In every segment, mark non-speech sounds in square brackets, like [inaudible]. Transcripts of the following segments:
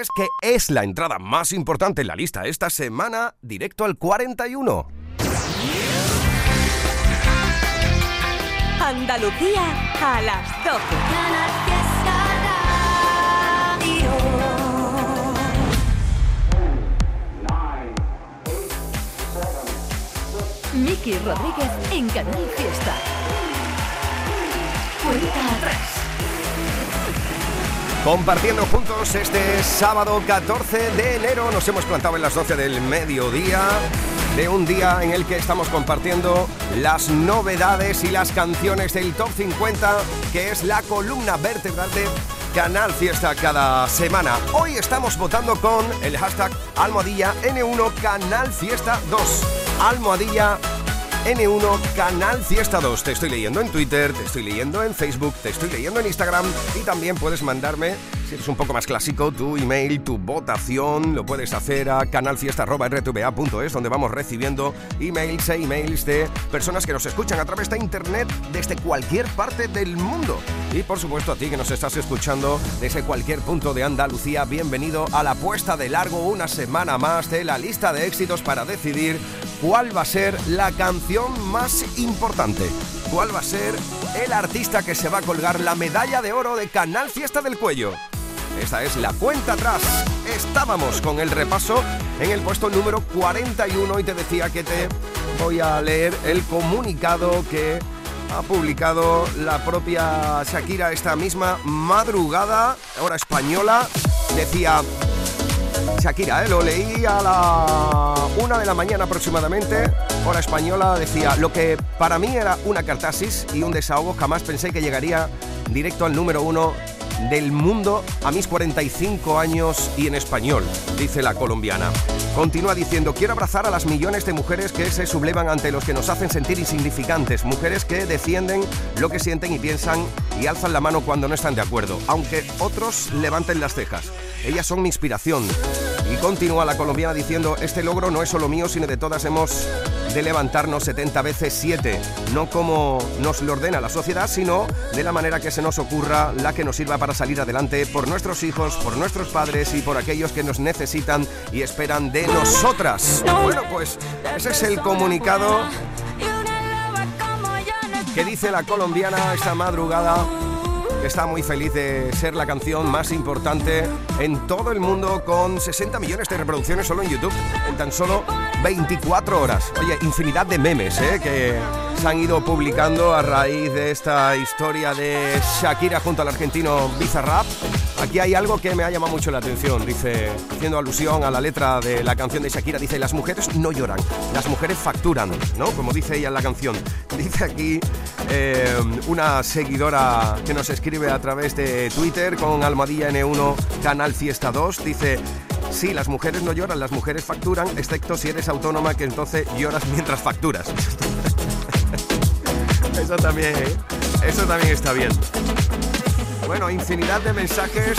Es que es la entrada más importante en la lista esta semana, directo al 41. Andalucía a las 12. Miki Rodríguez en Canal Fiesta. Cuenta atrás. Compartiendo juntos este sábado 14 de enero, nos hemos plantado en las 12 del mediodía de un día en el que estamos compartiendo las novedades y las canciones del Top 50, que es la columna vertebral de Canal Fiesta cada semana. Hoy estamos votando con el hashtag almohadilla N1 Canal Fiesta 2. Almohadilla N1 Canal Fiesta 2. Te estoy leyendo en Twitter, te estoy leyendo en Facebook, te estoy leyendo en Instagram y también puedes mandarme, si eres un poco más clásico, tu email, tu votación. Lo puedes hacer a canalfiesta.rtva.es donde vamos recibiendo emails e emails de personas que nos escuchan a través de internet desde cualquier parte del mundo. Y por supuesto a ti que nos estás escuchando desde cualquier punto de Andalucía, bienvenido a la puesta de largo una semana más de la lista de éxitos para decidir cuál va a ser la canción más importante. ¿Cuál va a ser el artista que se va a colgar la medalla de oro de Canal Fiesta del Cuello? Esta es la cuenta atrás. Estábamos con el repaso en el puesto número 41 y te decía que te voy a leer el comunicado que ha publicado la propia Shakira esta misma madrugada, hora española. Decía, Shakira, ¿eh? lo leí a la una de la mañana aproximadamente, hora española, decía, lo que para mí era una cartasis y un desahogo, jamás pensé que llegaría directo al número uno del mundo a mis 45 años y en español, dice la colombiana. Continúa diciendo, quiero abrazar a las millones de mujeres que se sublevan ante los que nos hacen sentir insignificantes, mujeres que defienden lo que sienten y piensan y alzan la mano cuando no están de acuerdo, aunque otros levanten las cejas. Ellas son mi inspiración. Y continúa la colombiana diciendo, este logro no es solo mío, sino de todas hemos de levantarnos 70 veces 7, no como nos lo ordena la sociedad, sino de la manera que se nos ocurra, la que nos sirva para salir adelante por nuestros hijos, por nuestros padres y por aquellos que nos necesitan y esperan de nosotras. Bueno, pues ese es el comunicado que dice la colombiana esta madrugada está muy feliz de ser la canción más importante en todo el mundo con 60 millones de reproducciones solo en YouTube en tan solo 24 horas. Oye, infinidad de memes ¿eh? que se han ido publicando a raíz de esta historia de Shakira junto al argentino Bizarrap. Aquí hay algo que me ha llamado mucho la atención, dice, haciendo alusión a la letra de la canción de Shakira, dice, las mujeres no lloran, las mujeres facturan, ¿no? Como dice ella en la canción. [laughs] Dice aquí eh, una seguidora que nos escribe a través de Twitter con Almadilla N1 Canal Fiesta 2, dice, sí, las mujeres no lloran, las mujeres facturan, excepto si eres autónoma que entonces lloras mientras facturas. [laughs] Eso también, ¿eh? Eso también está bien. Bueno, infinidad de mensajes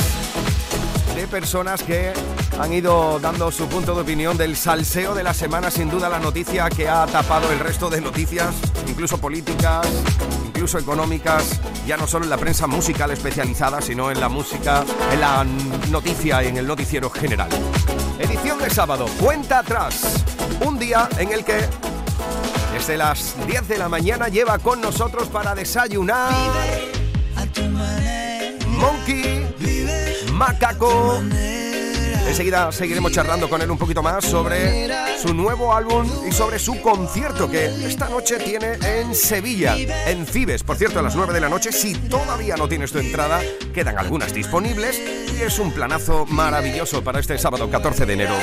de personas que han ido dando su punto de opinión del salseo de la semana, sin duda la noticia que ha tapado el resto de noticias, incluso políticas, incluso económicas, ya no solo en la prensa musical especializada, sino en la música, en la noticia y en el noticiero general. Edición de sábado, cuenta atrás, un día en el que desde las 10 de la mañana lleva con nosotros para desayunar Monkey, Macaco. Enseguida seguiremos charlando con él un poquito más sobre su nuevo álbum y sobre su concierto que esta noche tiene en Sevilla, en Fibes. Por cierto, a las 9 de la noche, si todavía no tienes tu entrada, quedan algunas disponibles y es un planazo maravilloso para este sábado 14 de enero.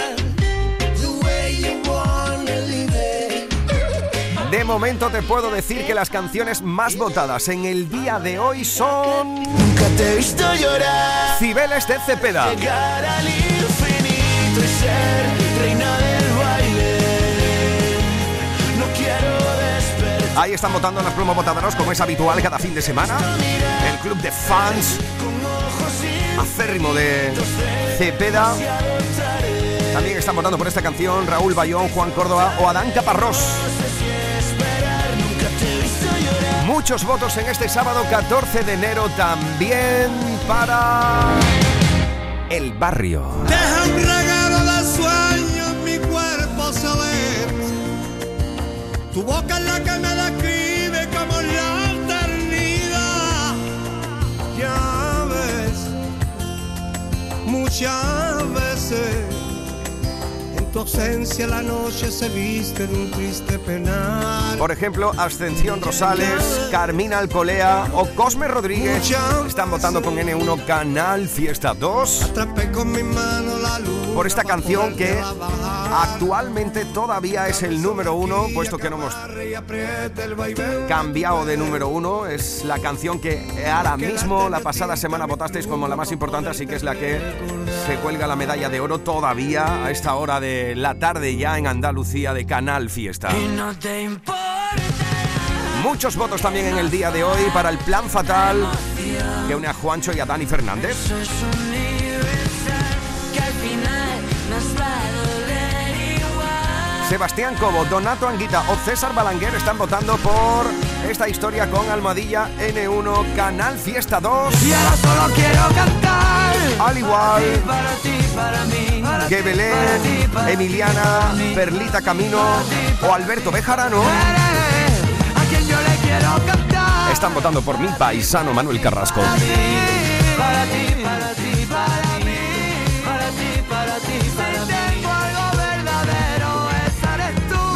De momento te puedo decir que las canciones más votadas en el día de hoy son... Nunca te he visto llorar. Cibeles de Cepeda. Llegar al infinito y ser reina del baile. No quiero despertar. Ahí están votando las promo votadoras como es habitual cada fin de semana. El club de fans acérrimo de Cepeda. También están votando por esta canción Raúl Bayón, Juan Córdoba o Adán Caparrós. Muchos votos en este sábado 14 de enero también para El Barrio. Deja un regalo de mi cuerpo saber. Tu boca es la que me describe como la eternidad. Ya ves, muchas veces tu ausencia la noche se viste de un triste penal. Por ejemplo, Ascensión Rosales, Carmina Alcolea o Cosme Rodríguez están votando con N1 Canal Fiesta 2 Atrapé con mi mano la luz. por esta canción que actualmente todavía es el número uno, puesto que no hemos cambiado de número uno. Es la canción que ahora mismo, la pasada semana, votasteis como la más importante, así que es la que se cuelga la medalla de oro todavía a esta hora de la tarde ya en Andalucía de Canal Fiesta. no te importa Muchos votos también en el día de hoy para el plan fatal que une a Juancho y a Dani Fernández. Sebastián Cobo, Donato Anguita o César Balanguer están votando por esta historia con Almohadilla N1 Canal Fiesta 2. Y ahora solo quiero cantar Al igual Para ti, para mí para que ti, Belén, para ti, para Emiliana, mí. Perlita Camino o Alberto Bejarano Eres a quien yo le quiero cantar están votando por mi paisano Manuel Carrasco. Para ti, para ti, para ti,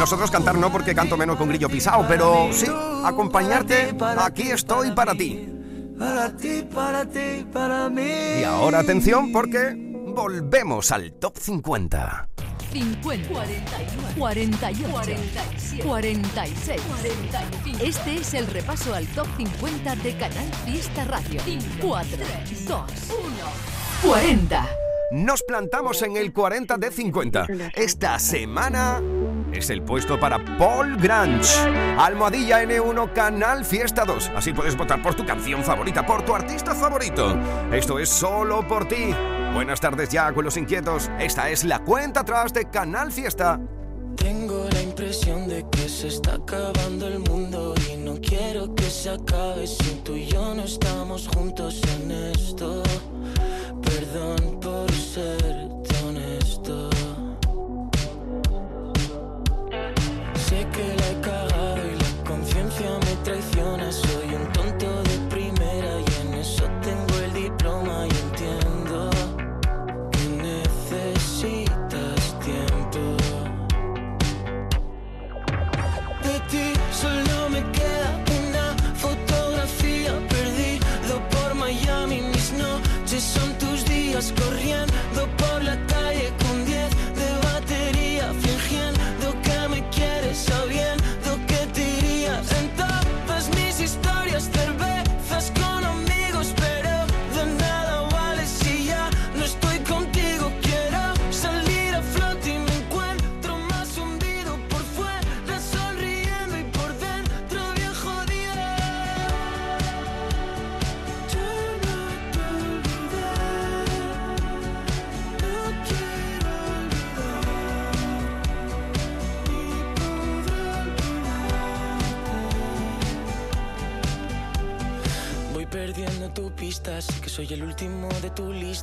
Nosotros cantar no porque canto menos con grillo pisado, pero sí, acompañarte, aquí estoy para ti. Para ti, para ti, para mí Y ahora atención porque volvemos al top 50. 50, 41, 48, 47, 46, 45. Este es el repaso al top 50 de Canal Fiesta Radio. 4, 2, 1, 40. Nos plantamos en el 40 de 50. Esta semana es el puesto para Paul Grange. Almohadilla N1 Canal Fiesta 2. Así puedes votar por tu canción favorita, por tu artista favorito. Esto es solo por ti. Buenas tardes ya con los inquietos. Esta es la cuenta atrás de Canal Fiesta. Tengo la impresión de que se está acabando el mundo y no quiero que se acabe si tú y yo no estamos juntos en esto. Perdón por said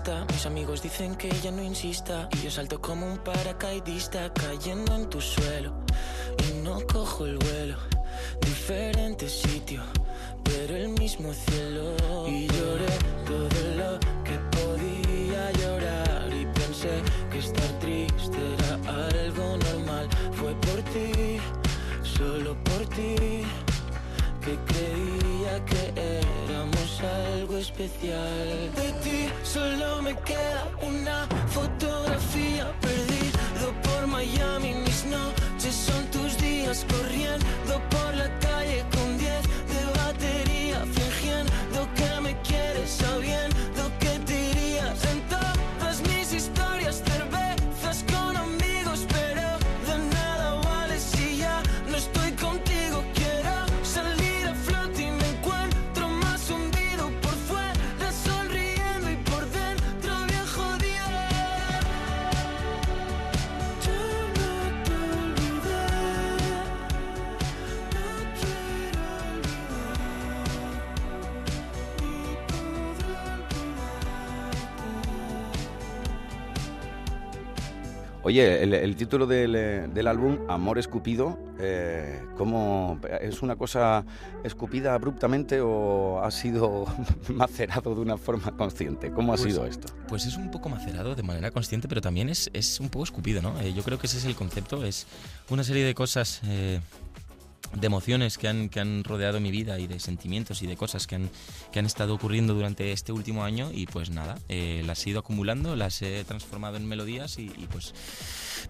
Mis amigos dicen que ya no insista y yo salto como un paracaidista cayendo en tu suelo y no cojo el vuelo. Diferente sitio, pero el mismo cielo. Y lloré todo lo que podía llorar y pensé que estar triste era algo normal. Fue por ti, solo por ti, que creía que éramos algo especial. De ti solo Oye, el, título del, álbum, Amor Escupido, eh, ¿cómo, ¿es una cosa escupida abruptamente o ha sido [laughs] macerado de una forma consciente? ¿Cómo ha pues sido esto? Pues es un poco macerado de manera consciente, pero también es, un poco escupido, ¿no? Eh, yo creo que ese es el concepto, es una serie de cosas... Eh, de emociones que han, que han rodeado mi vida y de sentimientos y de cosas que han, que han estado ocurriendo durante este último año y pues nada, eh, las he ido acumulando, las he transformado en melodías y, pues,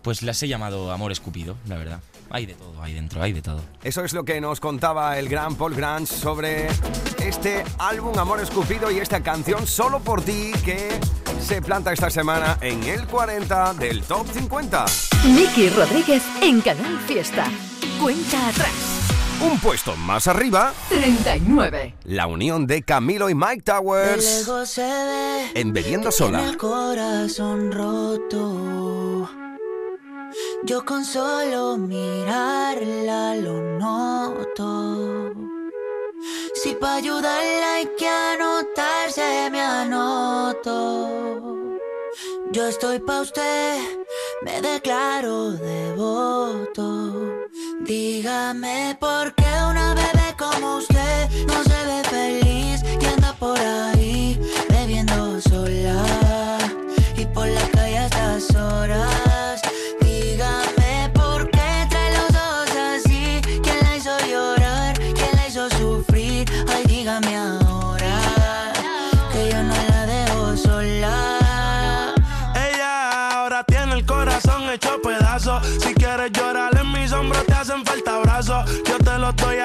pues las he llamado Amor Escupido, la verdad. Hay de todo ahí dentro, hay de todo. Eso es lo que nos contaba el gran Paul Grant sobre este álbum Amor Escupido y esta canción Solo por ti que se planta esta semana en el 40 del Top 50. Miki Rodríguez en Canal Fiesta. Cuenta atrás. Un puesto más arriba. 39. La unión de Camilo y Mike Towers. en Bebiendo Sola. El corazón roto. Yo con solo mirarla lo noto. Si para ayudarla hay que anotarse, me anoto. Yo estoy pa' usted, me declaro devoto. Dígame por qué una bebé como usted no se ve feliz y anda por ahí bebiendo sola y por la calle a estas horas. Dígame por qué trae los ojos así, quién la hizo llorar, quién la hizo sufrir. Ay, dígame ahora que yo no la dejo sola. Ella ahora tiene el corazón hecho pedazo. Si quieres llorar en mis hombros te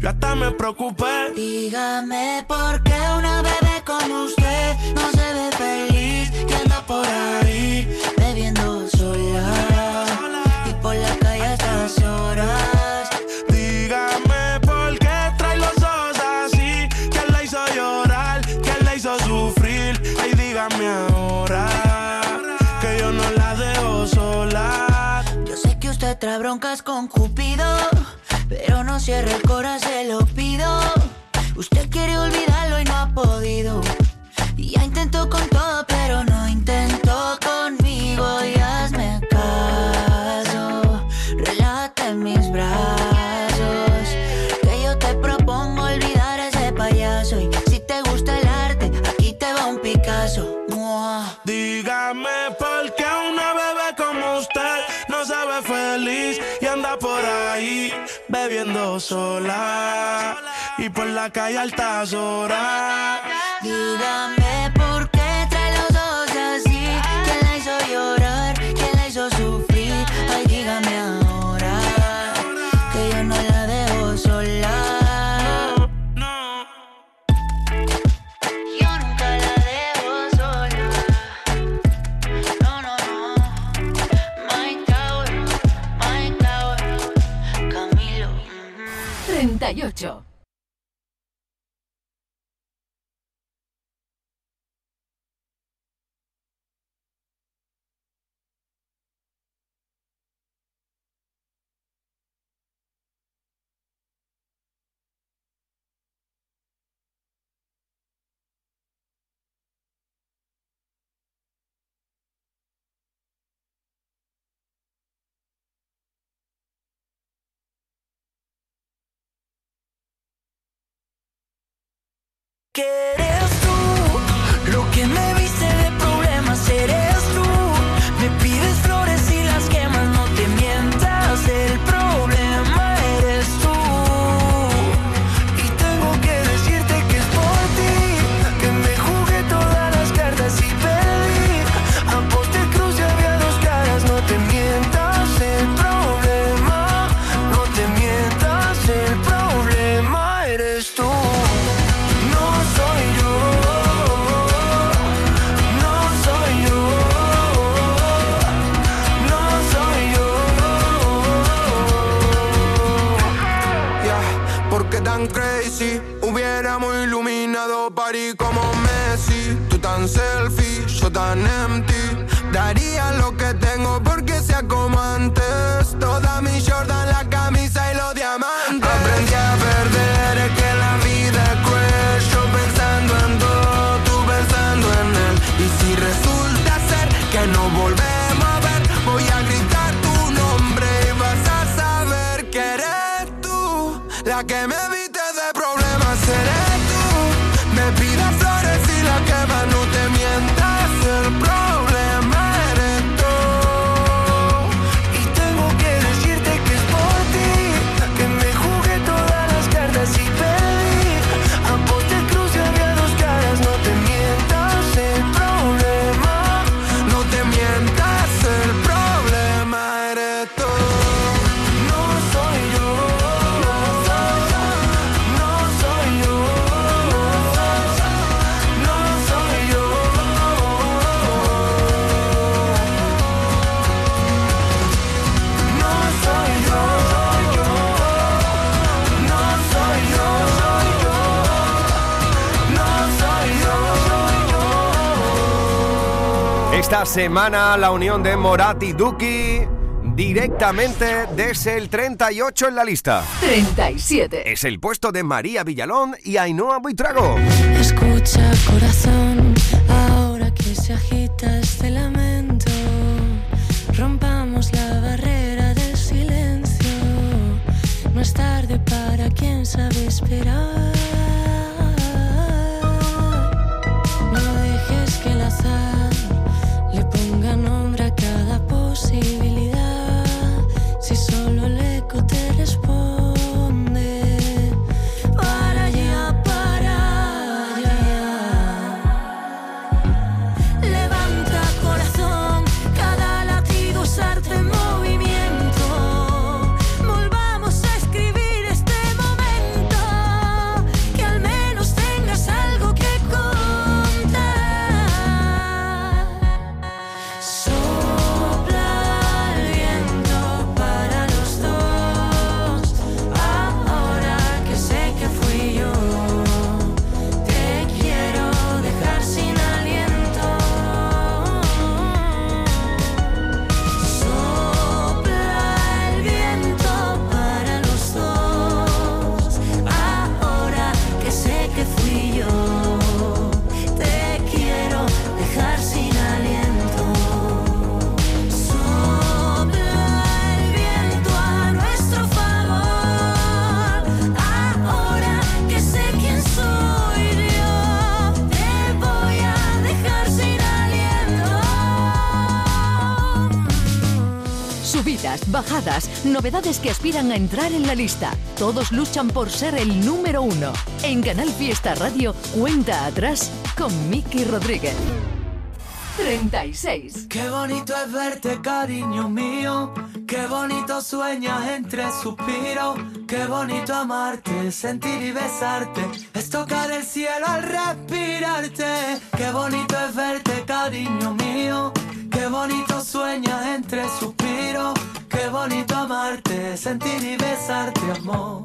Yo hasta me preocupé. Dígame por qué una bebé como usted no se ve feliz y anda por ahí bebiendo sola y por la calle a estas horas. Dígame por qué trae los ojos así. ¿Quién la hizo llorar? ¿Quién la hizo sufrir? Ay, dígame ahora que yo no la dejo sola. Yo sé que usted trae broncas con Cupido, pero no cierre el corazón, se lo pido. Usted quiere olvidarlo y no ha podido. Y ya intentó con todo, pero no intentó sola y por la calle altas horas. Dígame que eres tú Lo que me Party como Messi, tú tan selfie, yo tan empty. Daría lo que tengo porque sea como. Esta semana la unión de Morat y Duki directamente desde el 38 en la lista. 37. Es el puesto de María Villalón y Ainhoa Buitrago. Escucha corazón, ahora que se agita este lamento, rompamos la barrera del silencio. No es tarde para quien sabe esperar. Novedades que aspiran a entrar en la lista. Todos luchan por ser el número uno. En Canal Fiesta Radio, cuenta atrás con Miki Rodríguez. 36. Qué bonito es verte, cariño mío. Qué bonito sueñas entre suspiros. Qué bonito amarte, sentir y besarte. Es tocar el cielo al respirarte. Qué bonito es verte, cariño mío. Qué bonito sueñas entre suspiros. Sentir y besarte, amor.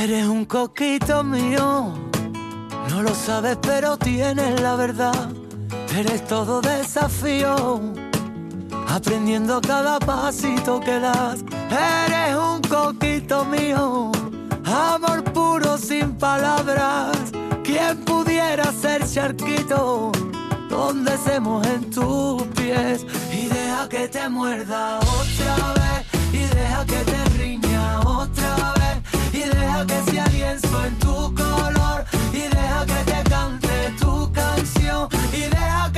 Eres un coquito mío. No lo sabes, pero tienes la verdad. Eres todo desafío, aprendiendo cada pasito que das. Eres un coquito mío, amor puro sin palabras. ¿Quién pudiera ser charquito? Donde se mojen tus pies y deja que te muerda otra vez deja que te riña otra vez. Y deja que sea lienzo en tu color. Y deja que te cante tu canción. Y deja que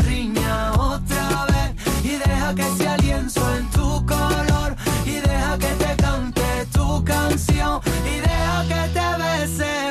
que sea lienzo en tu color y deja que te cante tu canción y deja que te bese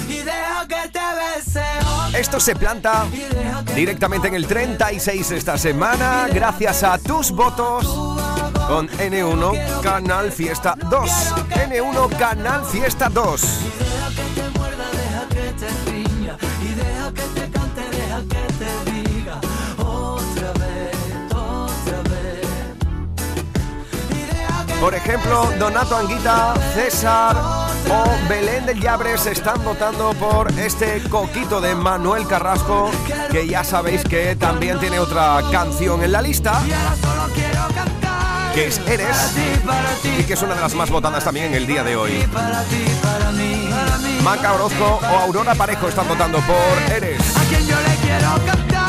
Esto se planta directamente en el 36 esta semana, gracias a tus votos con N1 Canal Fiesta 2. N1 Canal Fiesta 2. Deja que te muerda, deja que te riña y deja que te cante, deja que te diga otra vez, otra vez. Y deja que Por ejemplo, Donato Anguita, César o Belén del Llabres están votando por este coquito de Manuel Carrasco, que ya sabéis que también tiene otra canción en la lista, que es Eres, y que es una de las más votadas también en el día de hoy. Maca Orozco o Aurora Parejo están votando por Eres.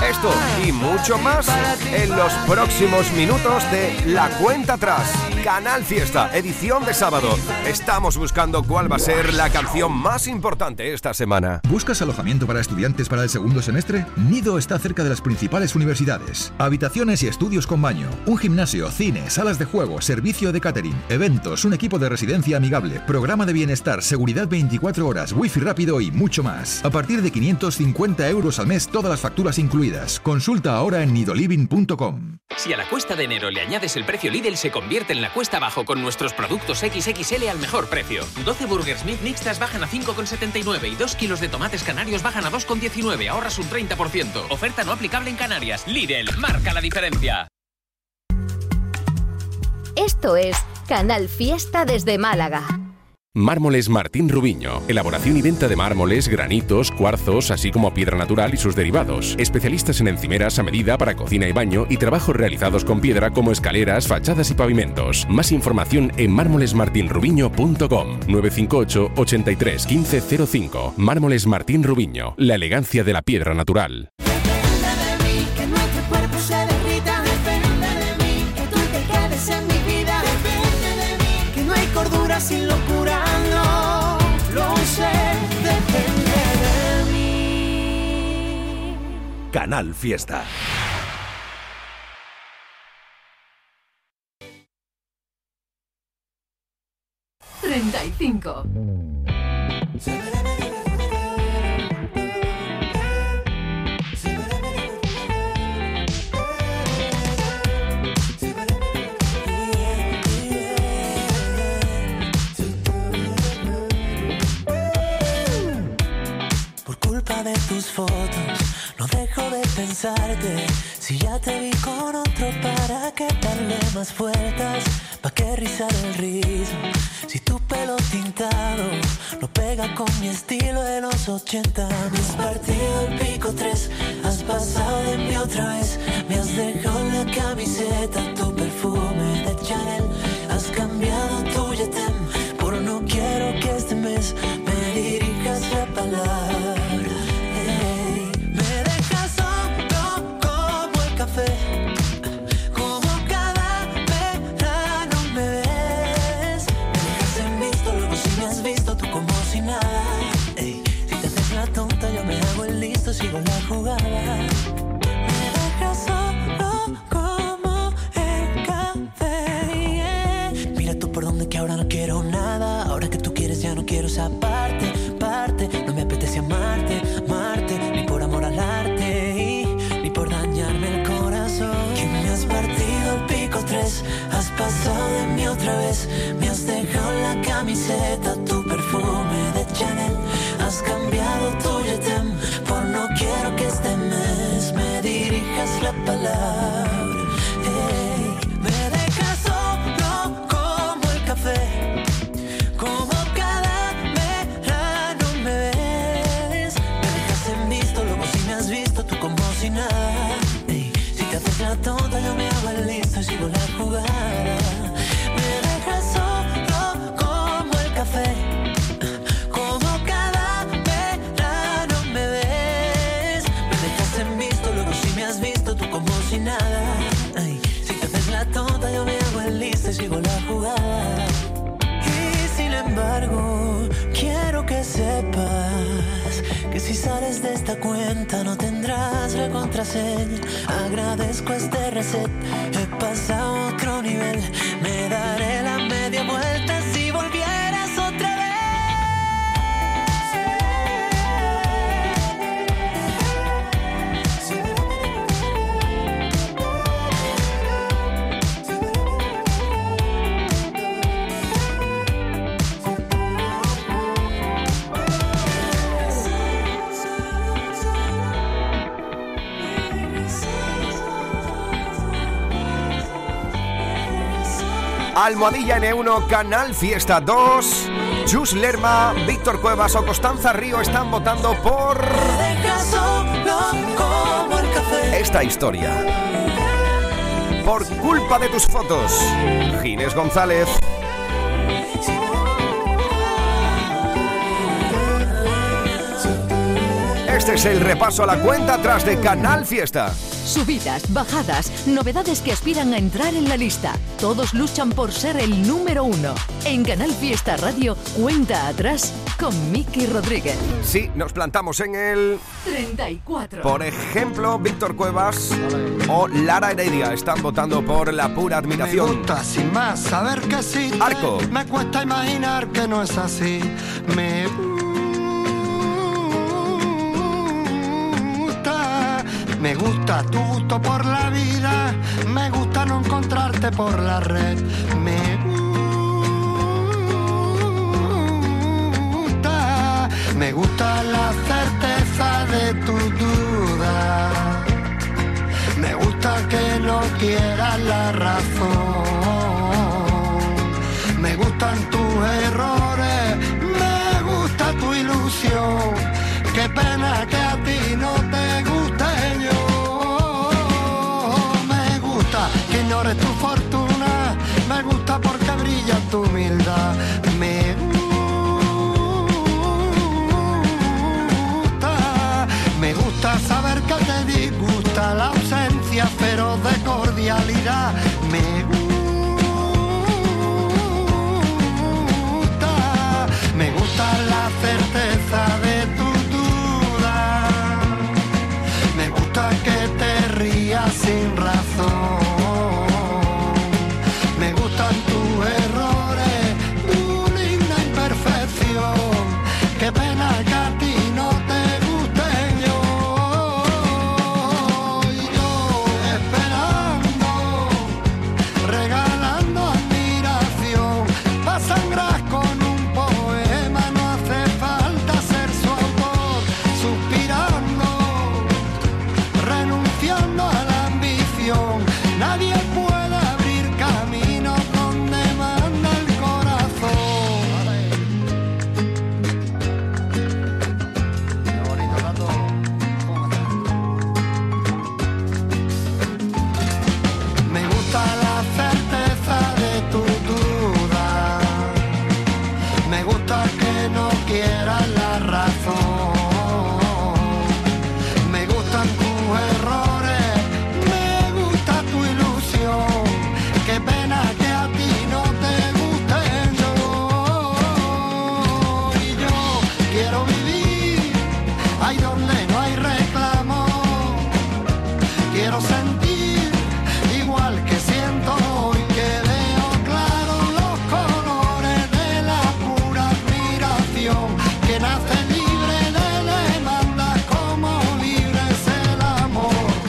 Esto y mucho más en los próximos minutos de La Cuenta Atrás. Canal Fiesta, edición de sábado. Estamos buscando cuál va a ser la canción más importante esta semana. ¿Buscas alojamiento para estudiantes para el segundo semestre? Nido está cerca de las principales universidades. Habitaciones y estudios con baño, un gimnasio, cine, salas de juego, servicio de catering, eventos, un equipo de residencia amigable, programa de bienestar, seguridad 24 horas, wifi rápido y mucho más. A partir de 550 euros al mes, todas las facturas incluidas. Consulta ahora en nidoliving.com. Si a la cuesta de enero le añades el precio Lidl, se convierte en la cuesta abajo con nuestros productos XXL al mejor precio. 12 Burgers Meat mixtas bajan a 5,79 y 2 kilos de tomates canarios bajan a 2,19. Ahorras un 30%. Oferta no aplicable en Canarias. Lidl, marca la diferencia. Esto es Canal Fiesta desde Málaga. Mármoles Martín Rubiño. Elaboración y venta de mármoles, granitos, cuarzos, así como piedra natural y sus derivados. Especialistas en encimeras a medida para cocina y baño y trabajos realizados con piedra como escaleras, fachadas y pavimentos. Más información en mármolesmartinrubiño.com 958 83 1505. Mármoles Martín Rubiño. La elegancia de la piedra natural. Canal Fiesta. Treinta y cinco. Por culpa de tus fotos, no dejo de pensarte. Si ya te vi con otro, ¿para qué darle más vueltas? ¿Para qué rizar el rizo? Si tu pelo tintado no pega con mi estilo de los 80. Me has partido el pico tres, has pasado de mí otra vez. Me has dejado la camiseta tu perfume de Chanel. Has cambiado tu yetem por no quiero que este mes me dirijas la palabra. Agradezco este reset, he pasado otro nivel. Me daré Almohadilla N1, Canal Fiesta 2. Chus Lerma, Víctor Cuevas o Constanza Río están votando por esta historia. Por culpa de tus fotos, Ginés González. Este es el repaso a la cuenta atrás de Canal Fiesta. Subidas, bajadas, novedades que aspiran a entrar en la lista. Todos luchan por ser el número uno. En Canal Fiesta Radio, cuenta atrás con Miki Rodríguez. Sí, nos plantamos en el 34. Por ejemplo, Víctor Cuevas o Lara Heredia están votando por la pura Me admiración. gusta sin más saber que sí. Arco. Me cuesta imaginar que no es así. Me Me gusta tu gusto por la vida. Me gusta no encontrarte por la red. Me gusta. Me gusta la certeza de tu duda. Me gusta que no quieras la razón. Me gustan tus errores. Me gusta tu ilusión. Qué pena que a ti no te que ignores tu fortuna. Me gusta porque brilla tu humildad.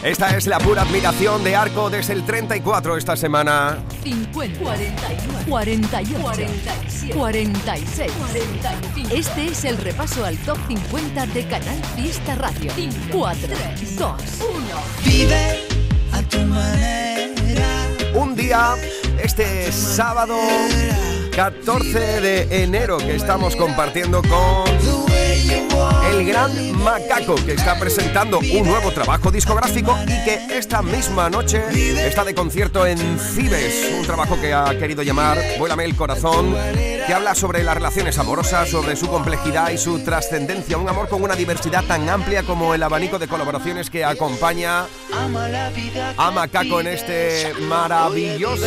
Esta es la pura admiración de Arco desde el 34 esta semana. 50, 41, 48, 47, 46, 45. Este es el repaso al top 50 de Canal Fiesta Radio. 4, 2, 1. Vive a tu manera. Un día, este sábado 14 de enero, que estamos compartiendo con el gran Macaco, que está presentando un nuevo trabajo discográfico y que esta misma noche está de concierto en Cibes, un trabajo que ha querido llamar Vuélame el corazón, que habla sobre las relaciones amorosas, sobre su complejidad y su trascendencia, un amor con una diversidad tan amplia como el abanico de colaboraciones que acompaña a Macaco en este maravilloso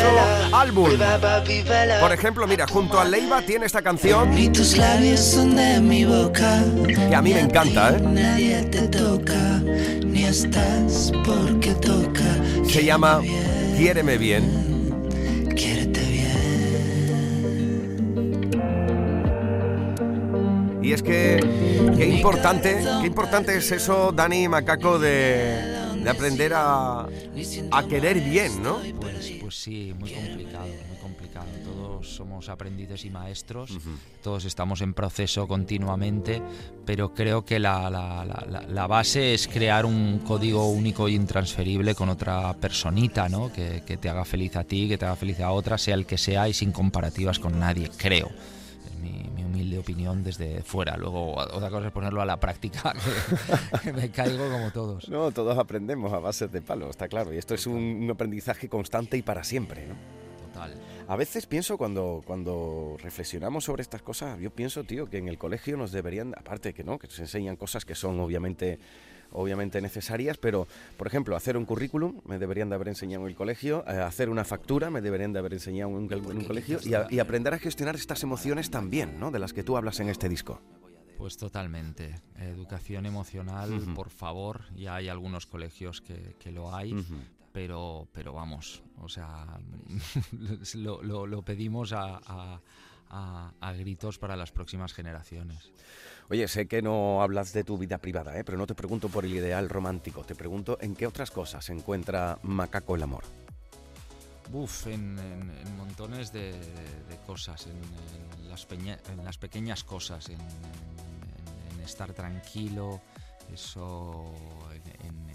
álbum. Por ejemplo, mira, junto a Leiva tiene esta canción. Que a mí me encanta, ¿eh? Nadie te toca, ni estás porque toca. Se llama Quiéreme bien. Quiérete Y es que qué importante, qué importante es eso, Dani y Macaco, de, de aprender a, a querer bien, ¿no? Pues, pues sí, muy complicado, muy complicado. Todos somos aprendices y maestros, todos estamos en proceso continuamente, pero creo que la, la- la- la- base es crear un código único e intransferible con otra personita, ¿no? Que, que te haga feliz a ti, que te haga feliz a otra, sea el que sea y sin comparativas con nadie, creo. Es mi, mi humilde opinión desde fuera. Luego, otra cosa es ponerlo a la práctica, que, [laughs] que me caigo como todos. No, todos aprendemos a base de palo, está claro. Y esto es un, un aprendizaje constante y para siempre, ¿no? Total. A veces pienso cuando, cuando reflexionamos sobre estas cosas, yo pienso, tío, que en el colegio nos deberían, aparte que no, que nos enseñan cosas que son obviamente obviamente necesarias, pero por ejemplo, hacer un currículum me deberían de haber enseñado en el colegio, eh, hacer una factura me deberían de haber enseñado en un, en un colegio y, a- y aprender a gestionar estas emociones también, ¿no? De las que tú hablas en este disco. Pues totalmente. Educación emocional, Ujú. por favor. Ya hay algunos colegios que, que lo hay, Ujú. Pero, pero vamos, o sea, [laughs] lo, lo- lo pedimos a, a- a- a gritos para las próximas generaciones. Oye, sé que no hablas de tu vida privada, ¿eh? pero no te pregunto por el ideal romántico, te pregunto en qué otras cosas se encuentra Macaco el amor. Uf, en, en- en montones de, de cosas, en, las peña- en las pequeñas cosas, en estar tranquilo, eso, en,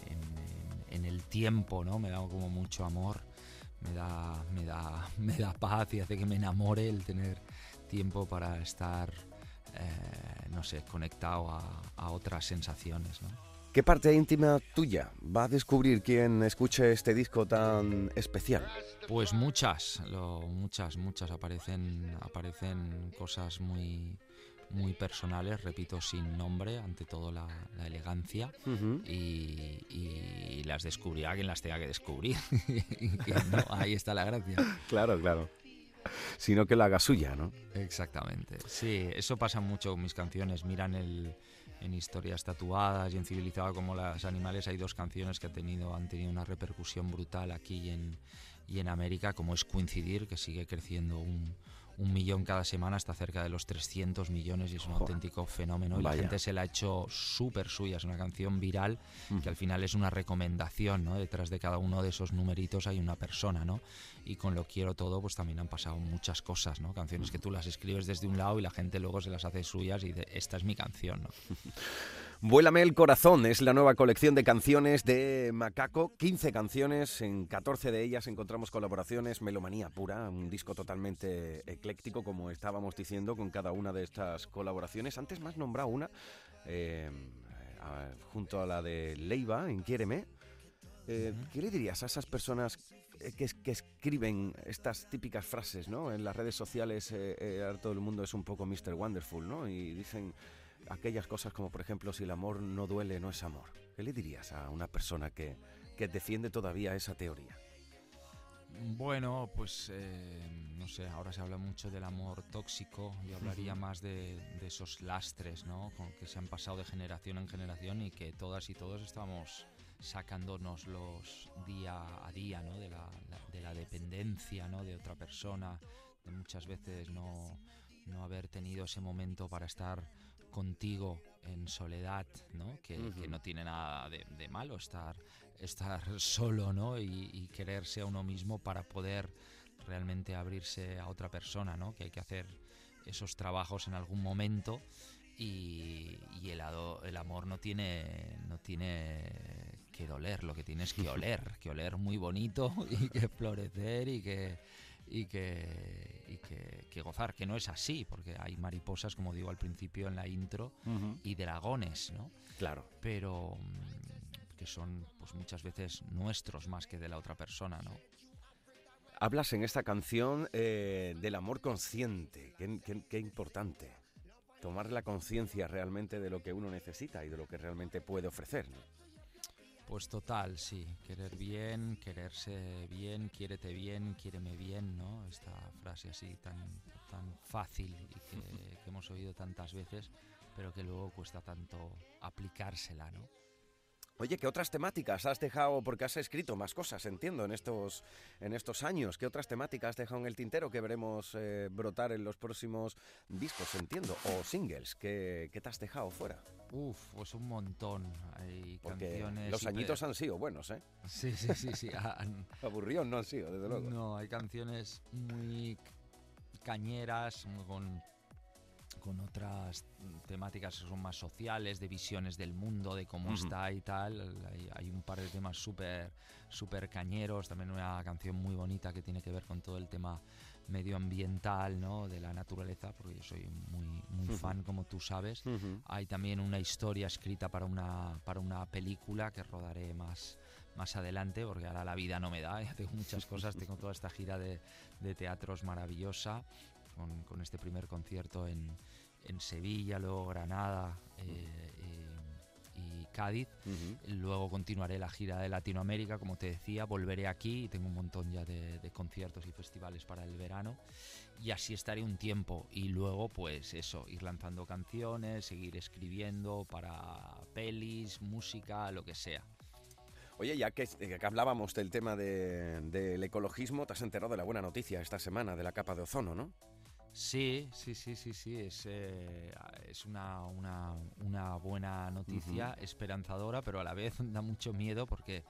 en- el tiempo, ¿no? Me da como mucho amor, me da, me da, [laughs] me da paz y hace que me enamore el tener tiempo para estar, eh, no sé, conectado a, a otras sensaciones, ¿no? ¿Qué parte íntima tuya va a descubrir quien escuche este disco tan especial? Pues muchas, lo- muchas, muchas aparecen, aparecen cosas muy, muy personales, repito, sin nombre, ante todo la, la elegancia, Ujú. y, y las descubrirá quien las tenga que descubrir. [laughs] Que no, ahí está la gracia. Claro, claro. Sino que la haga suya, ¿no? Exactamente. Sí, eso pasa mucho con mis canciones. Miran el, en historias tatuadas y en civilizado como las animales hay dos canciones que han tenido, han tenido una repercusión brutal aquí y en, y en América, como es Coincidir, que sigue creciendo un, un millón cada semana hasta cerca de los 300 millones y es un auténtico fenómeno. Y la gente se la ha hecho súper suya, es una canción viral Ujú. que al final es una recomendación, ¿no? Detrás de cada uno de esos numeritos hay una persona, ¿no? Y con Lo Quiero Todo pues también han pasado muchas cosas, ¿no? Canciones que tú las escribes desde un lado y la gente luego se las hace suyas y dice, esta es mi canción, ¿no? [laughs] Vuélame el corazón es la nueva colección de canciones de Macaco. 15 canciones, en 14 de ellas encontramos colaboraciones, melomanía pura, un disco totalmente ecléctico, como estábamos diciendo, con cada una de estas colaboraciones. Antes más nombrado una, eh, a- junto a la de Leiva, en Quiéreme. Eh, ¿Qué le dirías a esas personas que, es- que escriben estas típicas frases, ¿no? En las redes sociales eh, eh, todo el mundo es un poco Mr. Wonderful, ¿no? Y dicen aquellas cosas como, por ejemplo, si el amor no duele, no es amor. ¿Qué le dirías a una persona que, que defiende todavía esa teoría? Bueno, pues eh, no sé, ahora se habla mucho del amor tóxico, yo hablaría más de, de esos lastres, ¿no? Con que se han pasado de generación en generación y que todas y todos estamos sacándonoslos día a día, ¿no? De la, la- de la dependencia, ¿no? De otra persona, de muchas veces no, no haber tenido ese momento para estar contigo en soledad, ¿no? Que, no tiene nada de, de malo estar, estar [laughs] solo, ¿no? Y, y quererse a uno mismo para poder realmente abrirse a otra persona, ¿no? Que hay que hacer esos trabajos en algún momento y, y el amor no tiene, no tiene que doler, lo que tiene es que [laughs] oler, que oler muy bonito [laughs] y que florecer y que, y que, y que, que gozar, que no es así, porque hay mariposas, como digo al principio en la intro, y dragones, ¿no? Claro. Pero mm, que son pues muchas veces nuestros más que de la otra persona, ¿no? Hablas en esta canción eh, del amor consciente, qué, qué- qué importante. Tomar la conciencia realmente de lo que uno necesita y de lo que realmente puede ofrecer. ¿no? Pues total, sí. Querer bien, quererse bien, quiérete bien, quiéreme bien, ¿no? Esta frase así tan, tan fácil y que, [laughs] que hemos oído tantas veces, pero que luego cuesta tanto aplicársela, ¿no? Oye, ¿qué otras temáticas has dejado? Porque has escrito más cosas, entiendo, en estos, en estos años. ¿Qué otras temáticas has dejado en el tintero que veremos eh, brotar en los próximos discos, entiendo? O singles. ¿Qué, qué te has dejado fuera? Uf, pues un montón. Hay Porque canciones. los añitos han sido buenos, ¿eh? Sí, sí, sí, sí. [laughs] han- Aburridos no han sido, desde luego. No, hay canciones muy cañeras, muy con, con otras temáticas que son más sociales, de visiones del mundo, de cómo Ujú. está y tal. Hay, hay un par de temas súper súper cañeros, también una canción muy bonita que tiene que ver con todo el tema medioambiental, ¿no? De la naturaleza, porque yo soy muy, muy Ujú. fan, como tú sabes. Ujú. Hay también una historia escrita para una, para una película que rodaré más, más adelante, porque ahora la vida no me da, [laughs] ya tengo muchas cosas, tengo toda esta gira de, de teatros maravillosa, con, con este primer concierto en, en Sevilla, luego Granada eh, eh, y Cádiz. Luego continuaré la gira de Latinoamérica, como te decía, volveré aquí y tengo un montón ya de, de conciertos y festivales para el verano. Y así estaré un tiempo. Y luego, pues eso, ir lanzando canciones, seguir escribiendo para pelis, música, lo que sea. Oye, ya que, eh, que hablábamos del tema de- del ecologismo, te has enterado de la buena noticia esta semana de la capa de ozono, ¿no? Sí, sí, sí, sí, sí, es, eh, es una, una, una buena noticia, esperanzadora, pero a la vez [laughs] da mucho miedo porque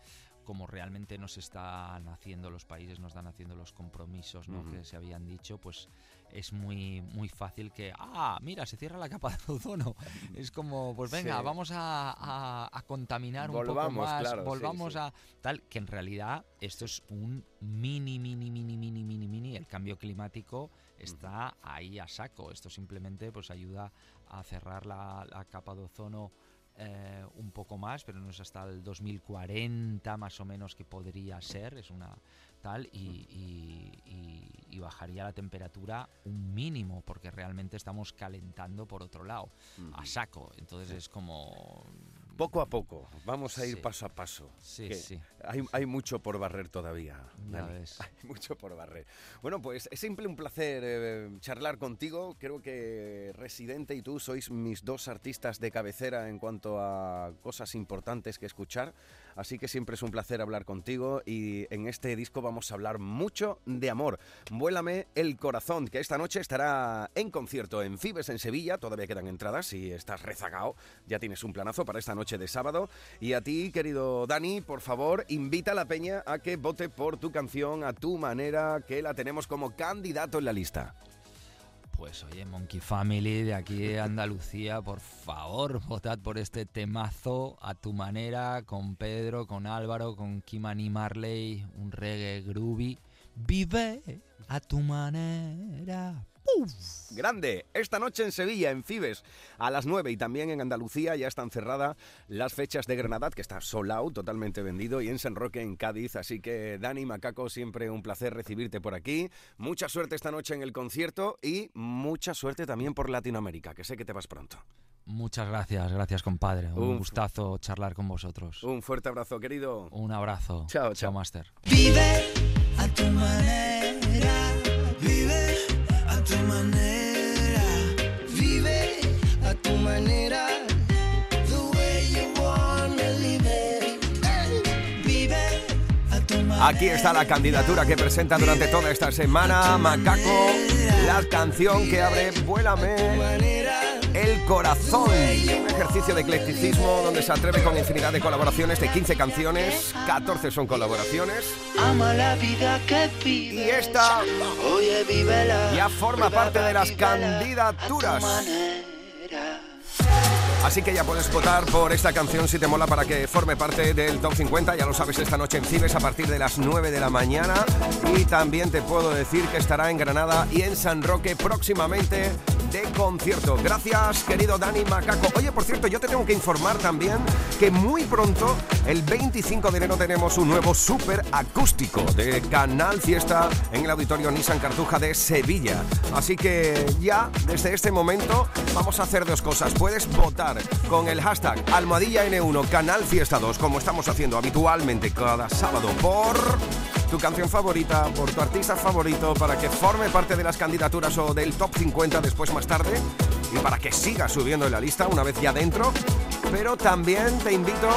como realmente nos están haciendo los países, nos están haciendo los compromisos ¿no? Que se habían dicho, pues es muy, muy fácil que, ah, mira, se cierra la capa de ozono. [laughs] Es como, pues venga, Sí. vamos a, a- a contaminar un poco más, claro, sí, volvamos sí. a tal, que en realidad esto es un mini, mini, mini, mini, mini, mini, el cambio climático está ahí a saco. Esto simplemente pues ayuda a cerrar la, la capa de ozono eh, un poco más, pero no es hasta el 2040 más o menos que podría ser, es una tal, y, y- y- y bajaría la temperatura un mínimo, porque realmente estamos calentando por otro lado, a saco. Entonces es como... Poco a poco, vamos a ir Sí. paso a paso. Sí, que sí. Hay, hay mucho por barrer todavía. Ya Dani. ves. [laughs] Hay mucho por barrer. Bueno, pues es siempre un placer eh, charlar contigo. Creo que Residente y tú sois mis dos artistas de cabecera en cuanto a cosas importantes que escuchar. Así que siempre es un placer hablar contigo y en este disco vamos a hablar mucho de amor. Vuélame el corazón, que esta noche estará en concierto en Fibes en Sevilla. Todavía quedan entradas. Si estás rezagado, ya tienes un planazo para esta noche de sábado. Y a ti, querido Dani, por favor, invita a la peña a que vote por tu canción a tu manera, que la tenemos como candidato en la lista. Pues oye, Monkey Family de aquí de Andalucía, por favor, votad por este temazo a tu manera, con Pedro, con Álvaro, con Kimani Marley, un reggae groovy. Vive a tu manera. Grande, esta noche en Sevilla, en Fibes, a las 9 y también en Andalucía ya están cerradas las fechas de Granada, que está sold out, totalmente vendido, y en San Roque, en Cádiz. Así que, Dani Macaco, siempre un placer recibirte por aquí. Mucha suerte esta noche en el concierto y mucha suerte también por Latinoamérica, que sé que te vas pronto. Muchas gracias, gracias compadre. Un Un- gustazo charlar con vosotros. Un fuerte abrazo, querido. Un abrazo. Chao, chao, Master. Vive a tu manera, tu manera, vive a tu manera, the way you wanna live it. Hey. Vive a tu manera. Aquí está la candidatura que presenta durante toda esta semana Macaco, la canción que abre Vuélame el corazón. Un ejercicio de eclecticismo donde se atreve con infinidad de colaboraciones de 15 canciones, 14 son colaboraciones. Ama la vida que vive. Y esta ya forma parte de las candidaturas. Así que ya puedes votar por esta canción si te mola para que forme parte del Top 50. Ya lo sabes, esta noche en Cibes a partir de las 9 de la mañana. Y también te puedo decir que estará en Granada y en San Roque próximamente de concierto. Gracias, querido Dani Macaco. Oye, por cierto, yo te tengo que informar también que muy pronto, el 25 de enero, tenemos un nuevo super acústico de Canal Fiesta en el Auditorio Nissan Cartuja de Sevilla. Así que ya, desde este momento, vamos a hacer dos cosas. Puedes votar con el hashtag Almohadilla N1 Canal Fiesta 2, como estamos haciendo habitualmente cada sábado por tu canción favorita, por tu artista favorito, para que forme parte de las candidaturas o del top 50 después más tarde y para que siga subiendo en la lista una vez ya dentro. Pero también te invito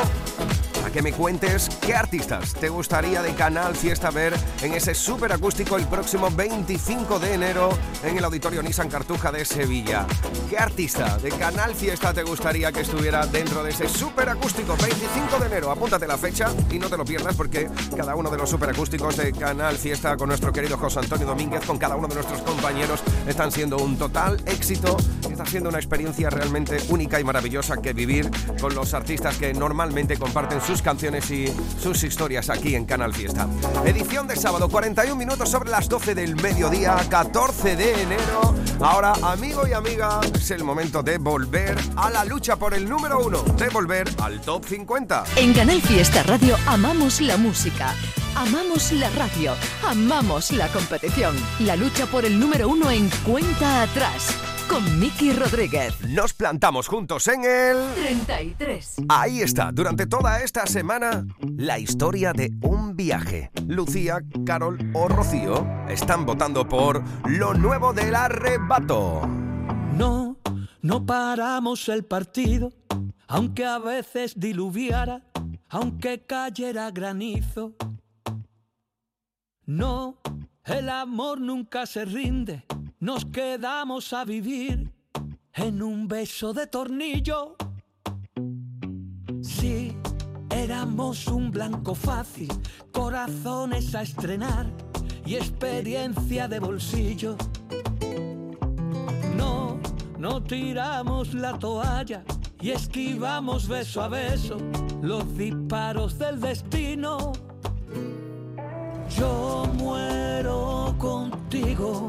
a que me cuentes qué artistas te gustaría de Canal Fiesta ver en ese super acústico el próximo 25 de enero en el Auditorio Nissan Cartuja de Sevilla. ¿Qué artista de Canal Fiesta te gustaría que estuviera dentro de ese super acústico 25 de enero? Apúntate la fecha y no te lo pierdas porque cada uno de los super acústicos de Canal Fiesta con nuestro querido José Antonio Domínguez, con cada uno de nuestros compañeros, están siendo un total éxito. Está siendo una experiencia realmente única y maravillosa que vivir con los artistas que normalmente comparten sus canciones y sus historias aquí en Canal Fiesta. Edición de sábado, 41 minutos sobre las 12 del mediodía, 14 de enero. Ahora, amigo y amiga, es el momento de volver a la lucha por el número uno, de volver al top 50. En Canal Fiesta Radio amamos la música. Amamos la radio, amamos la competición. La lucha por el número uno en cuenta atrás con Miki Rodríguez. Nos plantamos juntos en el 33. Ahí está, durante toda esta semana, la historia de un viaje. Lucía, Carol o Rocío están votando por lo nuevo del arrebato. No, no paramos el partido, aunque a veces diluviara, aunque cayera granizo. No, el amor nunca se rinde, nos quedamos a vivir en un beso de tornillo. Sí, éramos un blanco fácil, corazones a estrenar y experiencia de bolsillo. No, no tiramos la toalla y esquivamos beso a beso los disparos del destino. Yo muero contigo,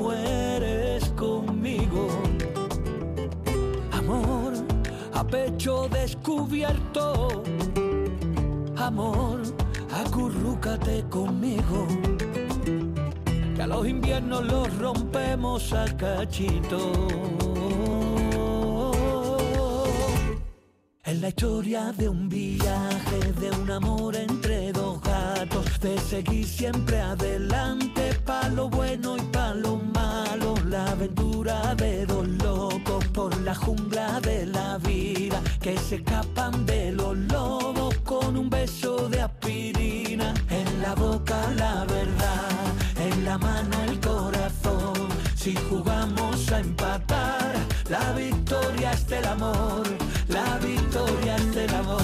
mueres conmigo. Amor a pecho descubierto, amor, acurrúcate conmigo. Que a los inviernos los rompemos a cachito. Es la historia de un viaje, de un amor entre dos gatos, de seguir siempre adelante, pa' lo bueno y pa' lo malo, la aventura de dos locos por la jungla de la vida, que se escapan de los lobos con un beso de aspirina, en la boca la verdad, en la mano el corazón, si jugamos a empatar, la victoria es del amor, la victoria es del amor.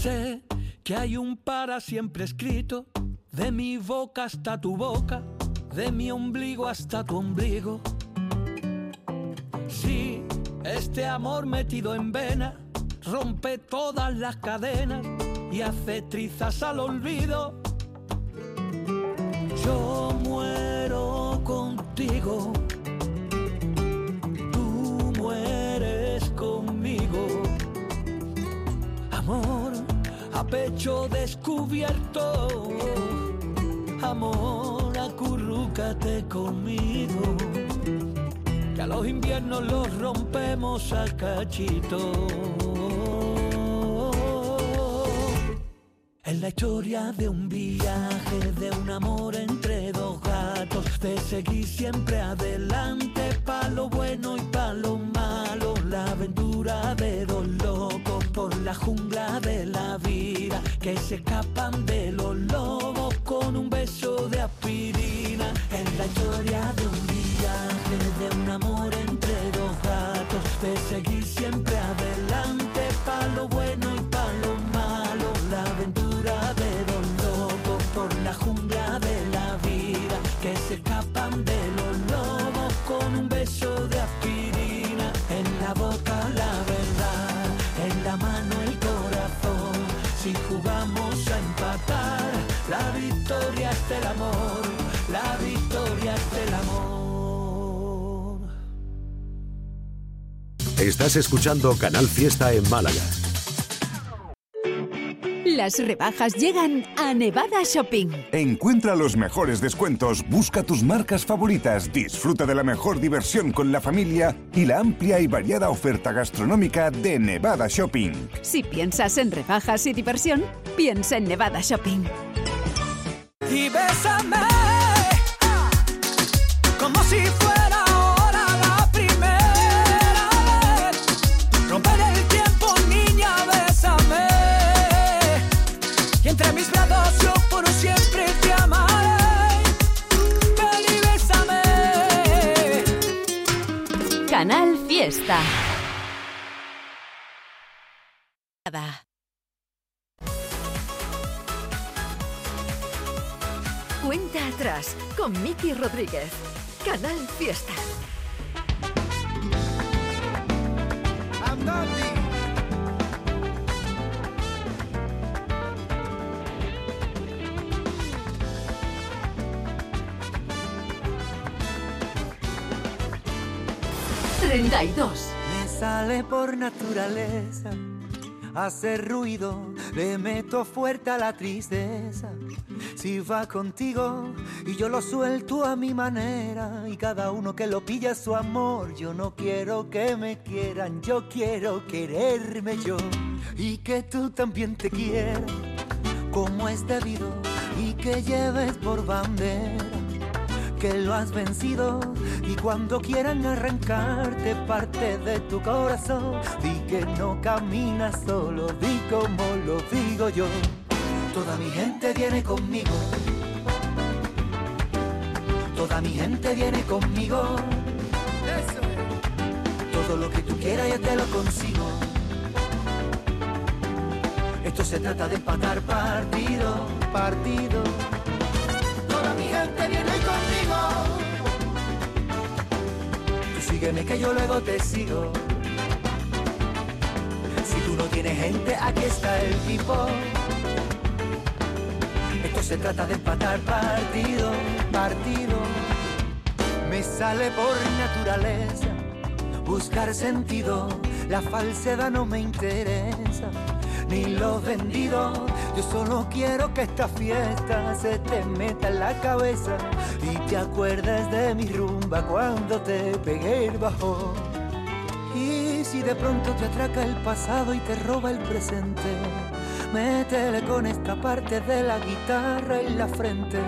Sé que hay un para siempre escrito, de mi boca hasta tu boca, de mi ombligo hasta tu ombligo. Sí, este amor metido en vena rompe todas las cadenas y hace trizas al olvido. Yo muero contigo, tú mueres conmigo. Amor a pecho descubierto, amor acurrúcate conmigo. Que a los inviernos los rompemos a cachito. Es la historia de un viaje, de un amor entre dos gatos, de seguir siempre adelante, pa' lo bueno y pa' lo malo, la aventura de dos locos por la jungla de la vida, que se escapan de Estás escuchando Canal Fiesta en Málaga. Las rebajas llegan a Nevada Shopping. Encuentra los mejores descuentos, busca tus marcas favoritas, disfruta de la mejor diversión con la familia y la amplia y variada oferta gastronómica de Nevada Shopping. Si piensas en rebajas y diversión, piensa en Nevada Shopping. Y bésame Cuenta atrás con Miki Rodríguez. Canal Fiesta. 32. Me sale por naturaleza hace ruido, le meto fuerte a la tristeza. Si va contigo y yo lo suelto a mi manera y cada uno que lo pilla su amor, yo no quiero que me quieran, yo quiero quererme yo y que tú también te quieras como es debido y que lleves por bandera que lo has vencido y cuando quieran arrancarte parte de tu corazón, di que no caminas solo, di como lo digo yo. Toda mi gente viene conmigo. Toda mi gente viene conmigo. Todo lo que tú quieras yo te lo consigo. Esto se trata de empatar partido, partido. Mi gente viene conmigo. Tú sígueme que yo luego te sigo. Si tú no tienes gente, aquí está el tipo. Esto se trata de empatar partido, partido. Me sale por naturaleza buscar sentido. La falsedad no me interesa, ni lo vendido. Yo solo quiero que esta fiesta se te meta en la cabeza y te acuerdes de mi rumba cuando te pegué el bajón. Y si de pronto te atraca el pasado y te roba el presente, métele con esta parte de la guitarra en la frente.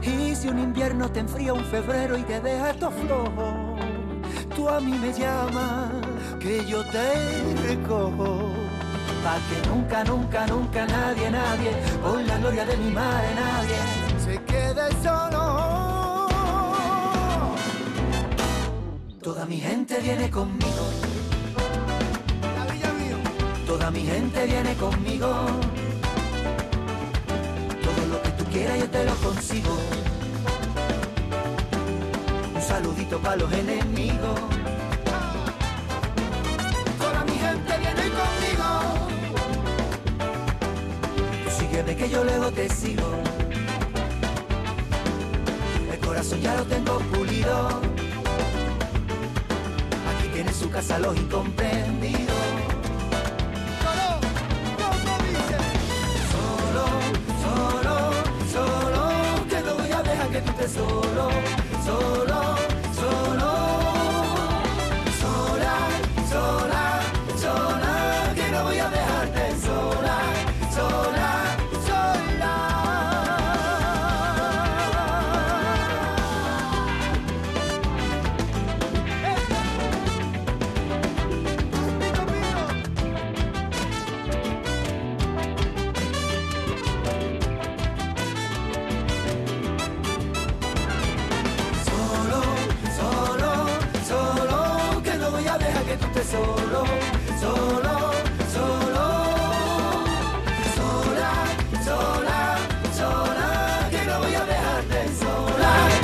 Y si un invierno te enfría un febrero y te deja todo flojo, tú a mí me llamas, que yo te recojo. Pa' que nunca, nunca, nunca nadie, nadie, por la gloria de mi madre, nadie se quede solo. Toda mi gente viene conmigo. Toda mi gente viene conmigo. Todo lo que tú quieras yo te lo consigo. Un saludito para los enemigos. Que yo luego te sigo. El corazón ya lo tengo pulido. Aquí tiene su casa los incomprendidos. Solo, solo, solo, que no voy a dejar que tú estés solo, solo,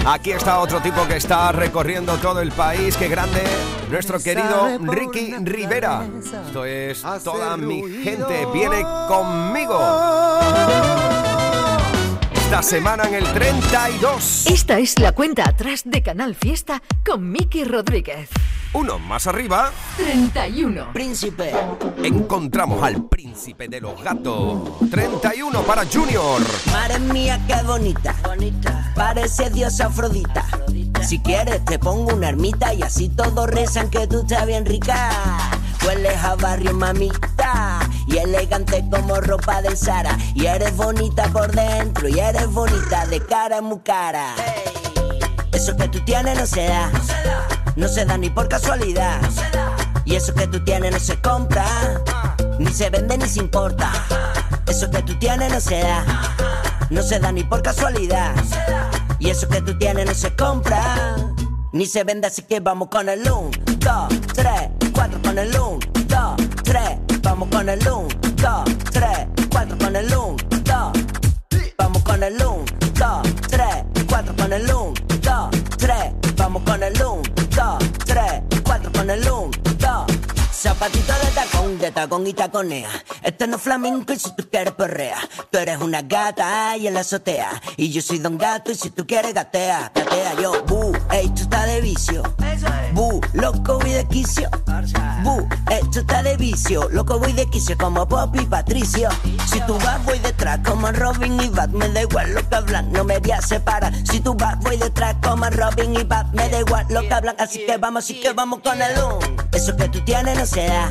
Aquí está otro tipo que está recorriendo todo el país. Qué grande, nuestro querido Ricky Rivera. Esto es toda mi gente. Viene conmigo. Esta semana en el 32. Esta es la cuenta atrás de Canal Fiesta con Miki Rodríguez. Uno más arriba. 31. Príncipe. Encontramos al príncipe de los gatos. 31 para Junior. Madre mía, qué bonita. bonita. Parece diosa Afrodita. Si quieres, te pongo una ermita y así todos rezan que tú estás bien rica. Hueles a barrio, mamita. Y elegante como ropa del Sara. Y eres bonita por dentro. Y eres bonita de cara muy cara. Eso que tú tienes no se da. No se da ni por casualidad. Y eso que tú tienes no se compra. Ni se vende ni se importa. Eso que tú tienes no se da. No se da ni por casualidad. Y eso que tú tienes no se compra. Ni se vende, así que vamos con el 1, 2, 3, 4 con el 1, 2, 3. Vamos con el 1, 2, 3, 4 con el 1, 2. Vamos con el 1, 2, 3, 4 con el 1, 2, 3. Vamos con el 1, 2, 3, 4 con el 1, 2. Zapatito de tacón, de tacón y taconea. Este no es flamenco y si tú quieres perrea. Tú eres una gata y en la azotea. Y yo soy don gato y si tú quieres gatea, gatea yo. Bu, esto está de vicio. Bu, loco voy de quicio. Bu, esto está de vicio. Loco voy de quicio como Pop y Patricio. Si tú vas voy detrás como Robin y Bat. Me da igual lo que hablan, no me voy a separar. Si tú vas voy detrás como Robin y Bat. Me da igual lo que hablan, así que vamos, así que vamos con el un. Eso que tú tienes no se da.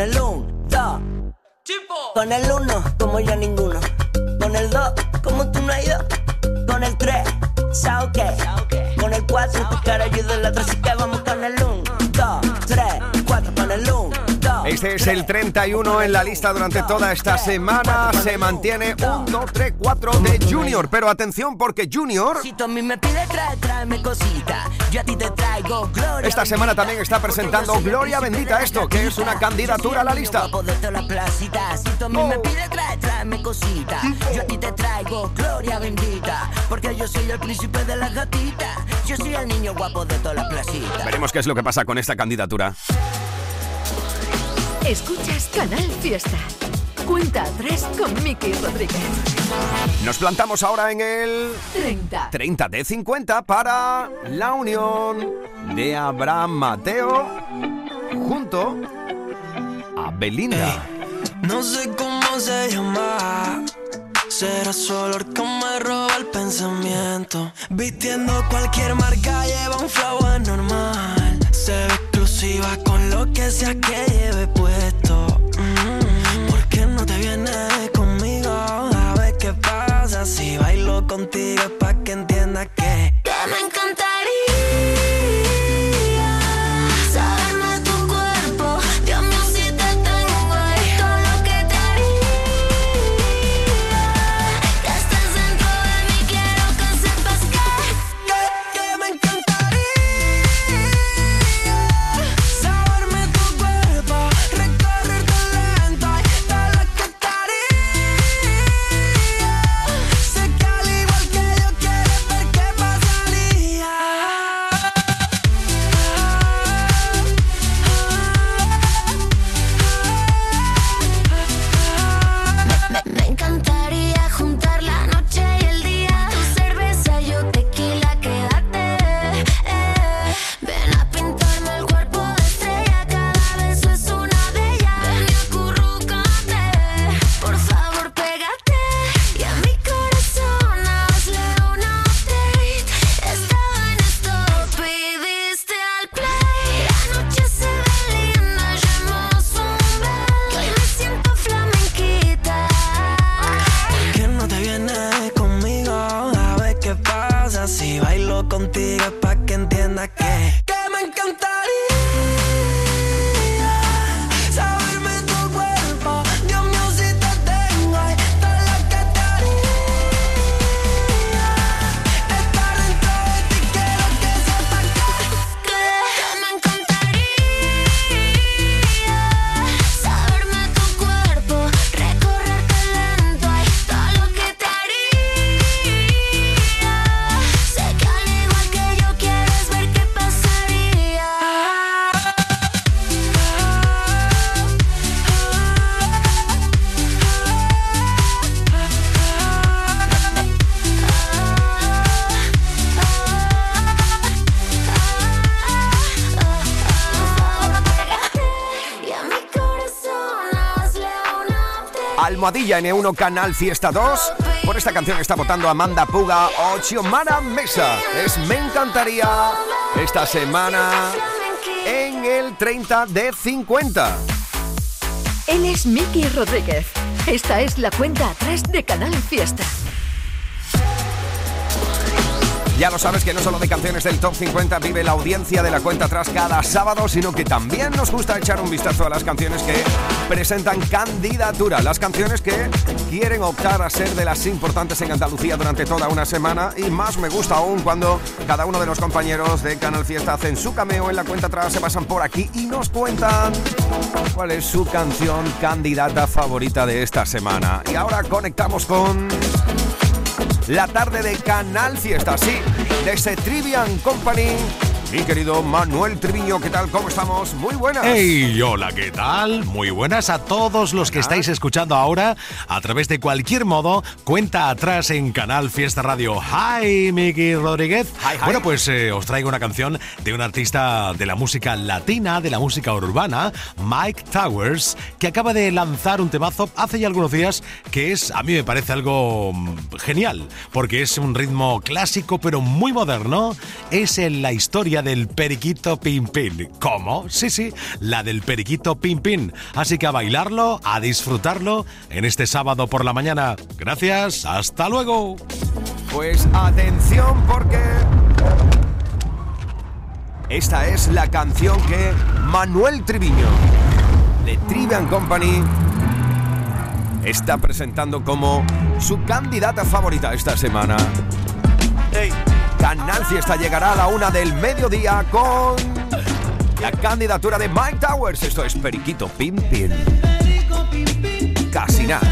con el 1, 2. Con el 1, como yo ninguno. Con el 2, como tú no hay dos. Con el 3, sa ok. Con el 4, tu cara ayuda el otro. Así que vamos Este es el 31 en la lista durante toda esta semana. Se mantiene 1, 2, 3, 4 de Junior. Pero atención porque Junior esta semana también está presentando Gloria Bendita esto, que es una candidatura a la lista. Placita. Veremos qué es lo que pasa con esta candidatura. Escuchas Canal Fiesta. Cuenta atrás con Miki Rodríguez. Nos plantamos ahora en el 30. 30 de 50 para la unión de Abraham Mateo junto a Belinda. No sé cómo se llama. Será su olor que me roba el pensamiento. Vistiendo cualquier marca, lleva un flow anormal. Se ve exclusiva con lo que sea que lleve puesto. Mm, ¿Por qué no te vienes conmigo? A ver qué pasa si bailo contigo. Es pa' que entiendas que. Almohadilla N1 Canal Fiesta 2. Por esta canción está votando Amanda Puga o Xiomara Mesa. Es Me encantaría esta semana en el 30 de 50. Él es Miki Rodríguez. Esta es la cuenta atrás de Canal Fiesta. Ya lo sabes que no solo de canciones del Top 50 vive la audiencia de la cuenta atrás cada sábado, sino que también nos gusta echar un vistazo a las canciones que presentan candidatura, las canciones que quieren optar a ser de las importantes en Andalucía durante toda una semana y más me gusta aún cuando cada uno de los compañeros de Canal Fiesta hacen su cameo en la cuenta atrás, se pasan por aquí y nos cuentan cuál es su canción candidata favorita de esta semana. Y ahora conectamos con la tarde de Canal Fiesta, sí, desde Trivian Company. Mi querido Manuel Triviño, ¿qué tal? ¿Cómo estamos? Muy buenas. Hey, hola, ¿qué tal? Muy buenas a todos los que estáis escuchando ahora a través de cualquier modo. Cuenta atrás en Canal Fiesta Radio. Hi, Miki Rodríguez. Hi, hi. Bueno, pues eh, os traigo una canción de un artista de la música latina, de la música urbana, Mike Towers, que acaba de lanzar un temazo hace ya algunos días que es, a mí me parece algo mm, genial, porque es un ritmo clásico pero muy moderno. Es en la historia del periquito pin. ¿Cómo? Sí, sí, la del periquito pin. Así que a bailarlo, a disfrutarlo en este sábado por la mañana. Gracias, hasta luego. Pues atención porque esta es la canción que Manuel Triviño de Trivian Company está presentando como su candidata favorita esta semana. Canal Fiesta llegará a la una del mediodía con la candidatura de Mike Towers. Esto es Periquito Pim Pim. Casi nada.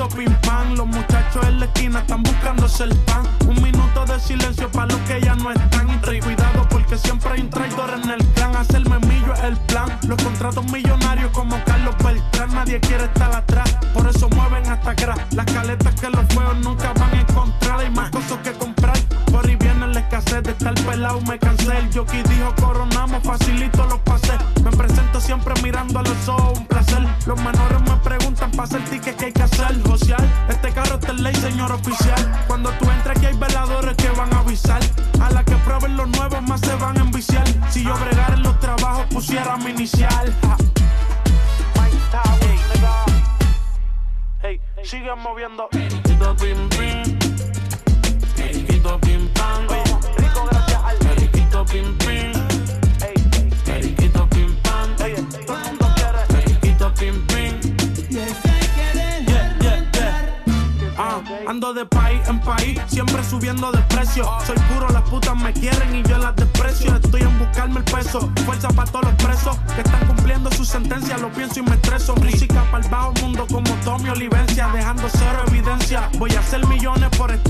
Los muchachos en la esquina están buscándose el pan. Un minuto de silencio para los que ya no están. Y cuidado porque siempre hay un traidor en el clan. Hacerme millo es el plan. Los contratos millonarios como Carlos Beltrán. Nadie quiere estar atrás. Por eso mueven hasta atrás. Las caletas que los feos nunca van a encontrar. Hay más cosas que comprar. Por ahí viene la escasez de estar pelado. Me cansé. El jockey dijo coronamos. Facilito los pases. Me presento siempre mirando a los ojos. Un placer. Los menores me preguntan para hacer ticket que hay que hacer. Social. Este carro está en ley, señor oficial. Cuando tú entres aquí hay veladores que van a avisar. A la que prueben los nuevos más se van a enviciar. Si yo bregara en los trabajos pusiera mi inicial. Ja. Hey, sigue moviendo. Periquito pim pim. Periquito pim pam. Rico gracias al periquito pim pim. Ando de país en país, siempre subiendo de precio. Soy puro, las putas me quieren y yo las desprecio. Estoy en buscarme el peso, fuerza para todos los presos que están cumpliendo su sentencia. Lo pienso y me estreso. Música para el bajo mundo como Tommy Olivencia, dejando cero evidencia. Voy a hacer millones por estar